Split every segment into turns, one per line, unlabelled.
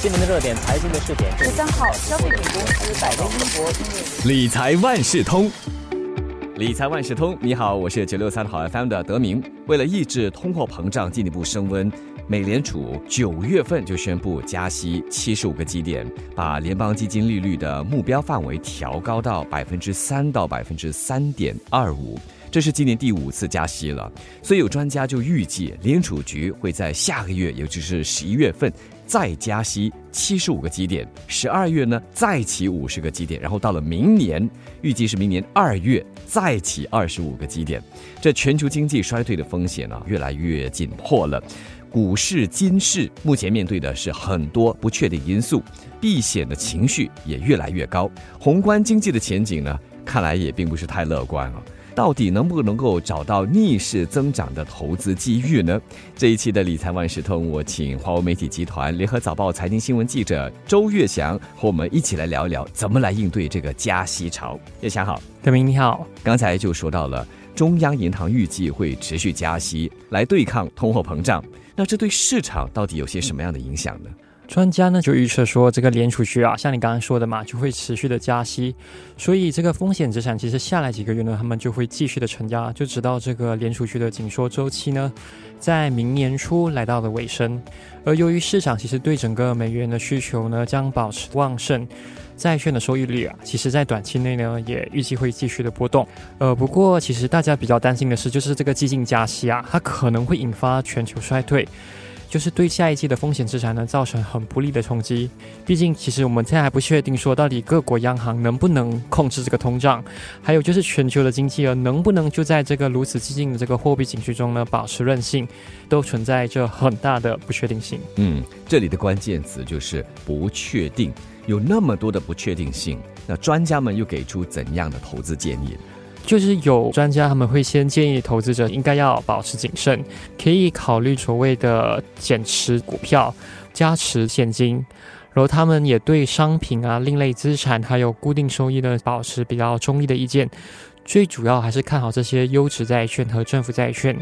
新闻的热点，财经的试点。
十三号，消费品公司百威英博
理财万事通，理财万事通，你好，我是九六三好 FM 的德明。为了抑制通货膨胀进一步升温，美联储九月份就宣布加息七十五个基点，把联邦基金利率的目标范围调高到百分之三到百分之三点二五。这是今年第五次加息了，所以有专家就预计联储局会在下个月，也就是十一月份再加息七十五个基点，十二月呢再起五十个基点，然后到了明年，预计是明年二月再起二十五个基点。这全球经济衰退的风险呢越来越紧迫了，股市、金市目前面对的是很多不确定因素，避险的情绪也越来越高，宏观经济的前景呢看来也并不是太乐观啊。到底能不能够找到逆势增长的投资机遇呢？这一期的理财万事通，我请华为媒体集团联合早报财经新闻记者周月祥和我们一起来聊一聊，怎么来应对这个加息潮。月祥好，
德明你好。
刚才就说到了中央银行预计会持续加息来对抗通货膨胀，那这对市场到底有些什么样的影响呢？
专家呢就预测说，这个联储局啊，像你刚刚说的嘛，就会持续的加息，所以这个风险资产其实下来几个月呢，他们就会继续的承压，就直到这个联储局的紧缩周期呢，在明年初来到了尾声。而由于市场其实对整个美元的需求呢将保持旺盛，债券的收益率啊，其实在短期内呢也预计会继续的波动。呃，不过其实大家比较担心的是，就是这个激进加息啊，它可能会引发全球衰退。就是对下一季的风险资产呢造成很不利的冲击。毕竟，其实我们现在还不确定说到底各国央行能不能控制这个通胀，还有就是全球的经济啊能不能就在这个如此激进的这个货币景区中呢保持韧性，都存在着很大的不确定性。
嗯，这里的关键词就是不确定，有那么多的不确定性，那专家们又给出怎样的投资建议？
就是有专家他们会先建议投资者应该要保持谨慎，可以考虑所谓的减持股票、加持现金，然后他们也对商品啊、另类资产还有固定收益呢保持比较中立的意见，最主要还是看好这些优质债券和政府债券。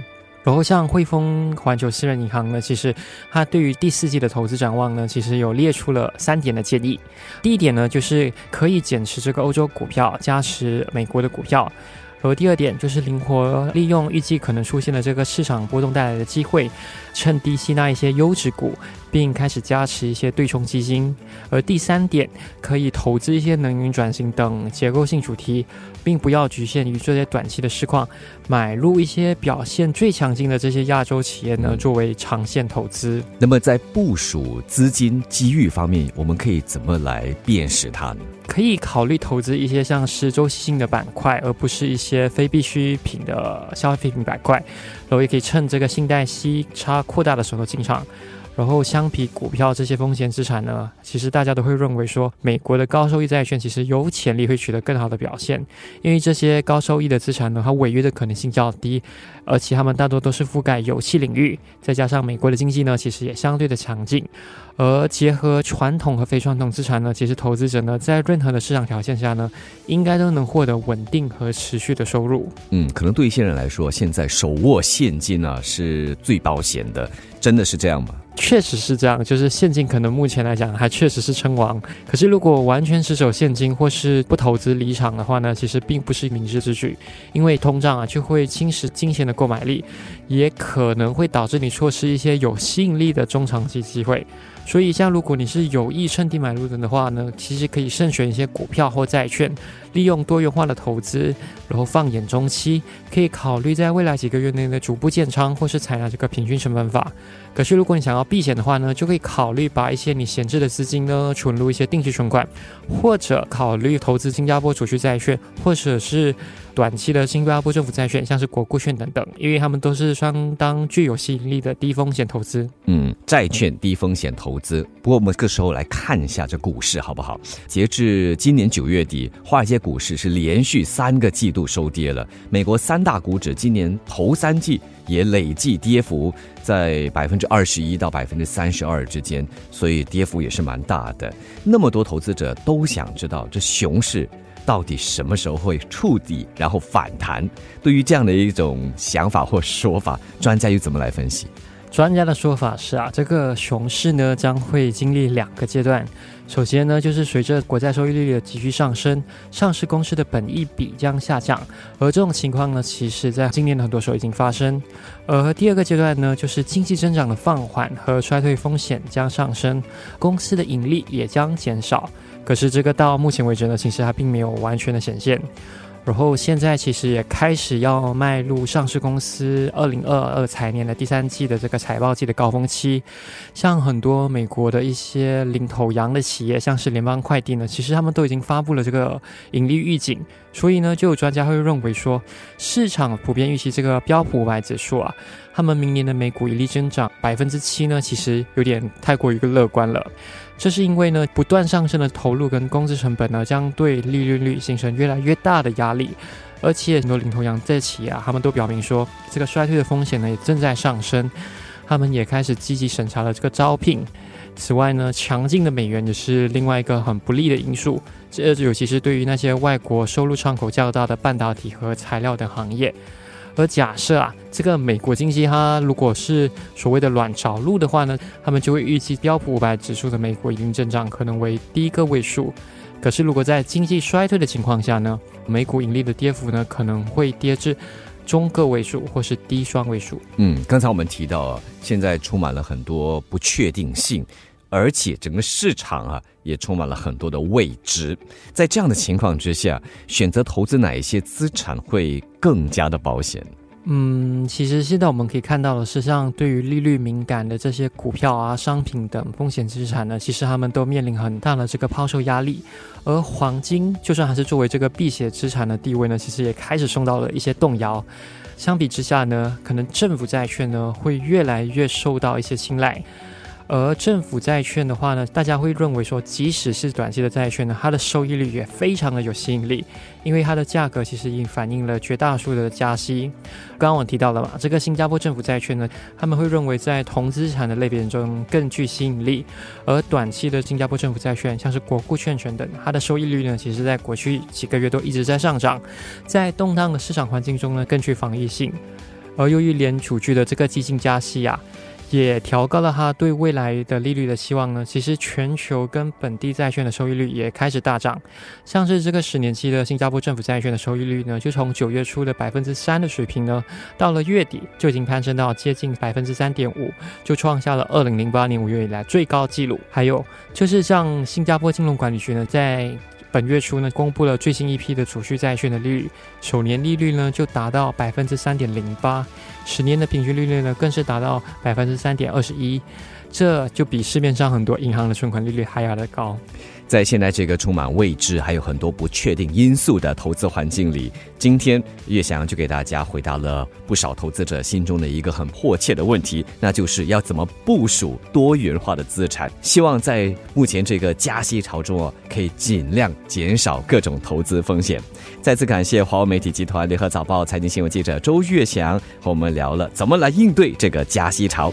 然后像汇丰环球私人银行呢，其实它对于第四季的投资展望呢，其实有列出了三点的建议。第一点呢，就是可以减持这个欧洲股票，加持美国的股票。然后第二点就是灵活利用预计可能出现的这个市场波动带来的机会，趁低吸纳一些优质股。并开始加持一些对冲基金，而第三点可以投资一些能源转型等结构性主题，并不要局限于这些短期的市况，买入一些表现最强劲的这些亚洲企业呢，作为长线投资。
那么在部署资金机遇方面，我们可以怎么来辨识它呢？
可以考虑投资一些像是周期性的板块，而不是一些非必需品的消费品板块，然后也可以趁这个信贷息差扩大的时候进场。然后相比股票这些风险资产呢，其实大家都会认为说，美国的高收益债券其实有潜力会取得更好的表现，因为这些高收益的资产呢，它违约的可能性较低，而且它们大多都是覆盖油气领域，再加上美国的经济呢，其实也相对的强劲。而结合传统和非传统资产呢，其实投资者呢，在任何的市场条件下呢，应该都能获得稳定和持续的收入。
嗯，可能对一些人来说，现在手握现金啊是最保险的，真的是这样吗？
确实是这样，就是现金可能目前来讲还确实是称王。可是如果完全持守现金或是不投资离场的话呢，其实并不是明智之举，因为通胀啊就会侵蚀金钱的购买力，也可能会导致你错失一些有吸引力的中长期机会。所以，像如果你是有意趁低买入的话呢，其实可以慎选一些股票或债券，利用多元化的投资，然后放眼中期，可以考虑在未来几个月内的逐步建仓，或是采纳这个平均成本法。可是，如果你想要避险的话呢，就可以考虑把一些你闲置的资金呢存入一些定期存款，或者考虑投资新加坡储蓄债券，或者是。短期的新加坡政府债券，像是国库券等等，因为他们都是相当具有吸引力的低风险投资。
嗯，债券低风险投资。不过我们这个时候来看一下这股市好不好？截至今年九月底，华尔街股市是连续三个季度收跌了。美国三大股指今年头三季也累计跌幅在百分之二十一到百分之三十二之间，所以跌幅也是蛮大的。那么多投资者都想知道这熊市。到底什么时候会触底，然后反弹？对于这样的一种想法或说法，专家又怎么来分析？
专家的说法是啊，这个熊市呢将会经历两个阶段。首先呢，就是随着国债收益率的急剧上升，上市公司的本益比将下降，而这种情况呢，其实在今年的很多时候已经发生。而第二个阶段呢，就是经济增长的放缓和衰退风险将上升，公司的盈利也将减少。可是这个到目前为止呢，其实还并没有完全的显现。然后现在其实也开始要迈入上市公司二零二二财年的第三季的这个财报季的高峰期，像很多美国的一些领头羊的企业，像是联邦快递呢，其实他们都已经发布了这个盈利预警。所以呢，就有专家会认为说，市场普遍预期这个标普五百指数啊，他们明年的美股盈利增长百分之七呢，其实有点太过于乐观了。这是因为呢，不断上升的投入跟工资成本呢，将对利润率形成越来越大的压力，而且很多领头羊在企业啊，他们都表明说，这个衰退的风险呢也正在上升，他们也开始积极审查了这个招聘。此外呢，强劲的美元也是另外一个很不利的因素，这尤其是对于那些外国收入窗口较大的半导体和材料等行业。而假设啊，这个美国经济它如果是所谓的软着陆的话呢，他们就会预计标普五百指数的美国盈利增长可能为低个位数。可是如果在经济衰退的情况下呢，美股盈利的跌幅呢可能会跌至中个位数或是低双位数。
嗯，刚才我们提到，现在充满了很多不确定性。而且整个市场啊，也充满了很多的未知。在这样的情况之下，选择投资哪一些资产会更加的保险？
嗯，其实现在我们可以看到的是，像对于利率敏感的这些股票啊、商品等风险资产呢，其实他们都面临很大的这个抛售压力。而黄金，就算还是作为这个避险资产的地位呢，其实也开始受到了一些动摇。相比之下呢，可能政府债券呢会越来越受到一些青睐。而政府债券的话呢，大家会认为说，即使是短期的债券呢，它的收益率也非常的有吸引力，因为它的价格其实已经反映了绝大多数的加息。刚刚我提到了嘛，这个新加坡政府债券呢，他们会认为在同资产的类别中更具吸引力。而短期的新加坡政府债券，像是国库券权等，它的收益率呢，其实在过去几个月都一直在上涨，在动荡的市场环境中呢，更具防御性。而由于联储局的这个激进加息啊。也调高了哈对未来的利率的希望呢。其实全球跟本地债券的收益率也开始大涨，像是这个十年期的新加坡政府债券的收益率呢，就从九月初的百分之三的水平呢，到了月底就已经攀升到接近百分之三点五，就创下了二零零八年五月以来最高纪录。还有就是像新加坡金融管理局呢，在本月初呢，公布了最新一批的储蓄债券的利率，首年利率呢就达到百分之三点零八，十年的平均利率呢更是达到百分之三点二十一，这就比市面上很多银行的存款利率还要的高。
在现在这个充满未知、还有很多不确定因素的投资环境里，今天岳翔就给大家回答了不少投资者心中的一个很迫切的问题，那就是要怎么部署多元化的资产。希望在目前这个加息潮中哦，可以尽量减少各种投资风险。再次感谢华为媒体集团联合早报财经新闻记者周岳翔和我们聊了怎么来应对这个加息潮。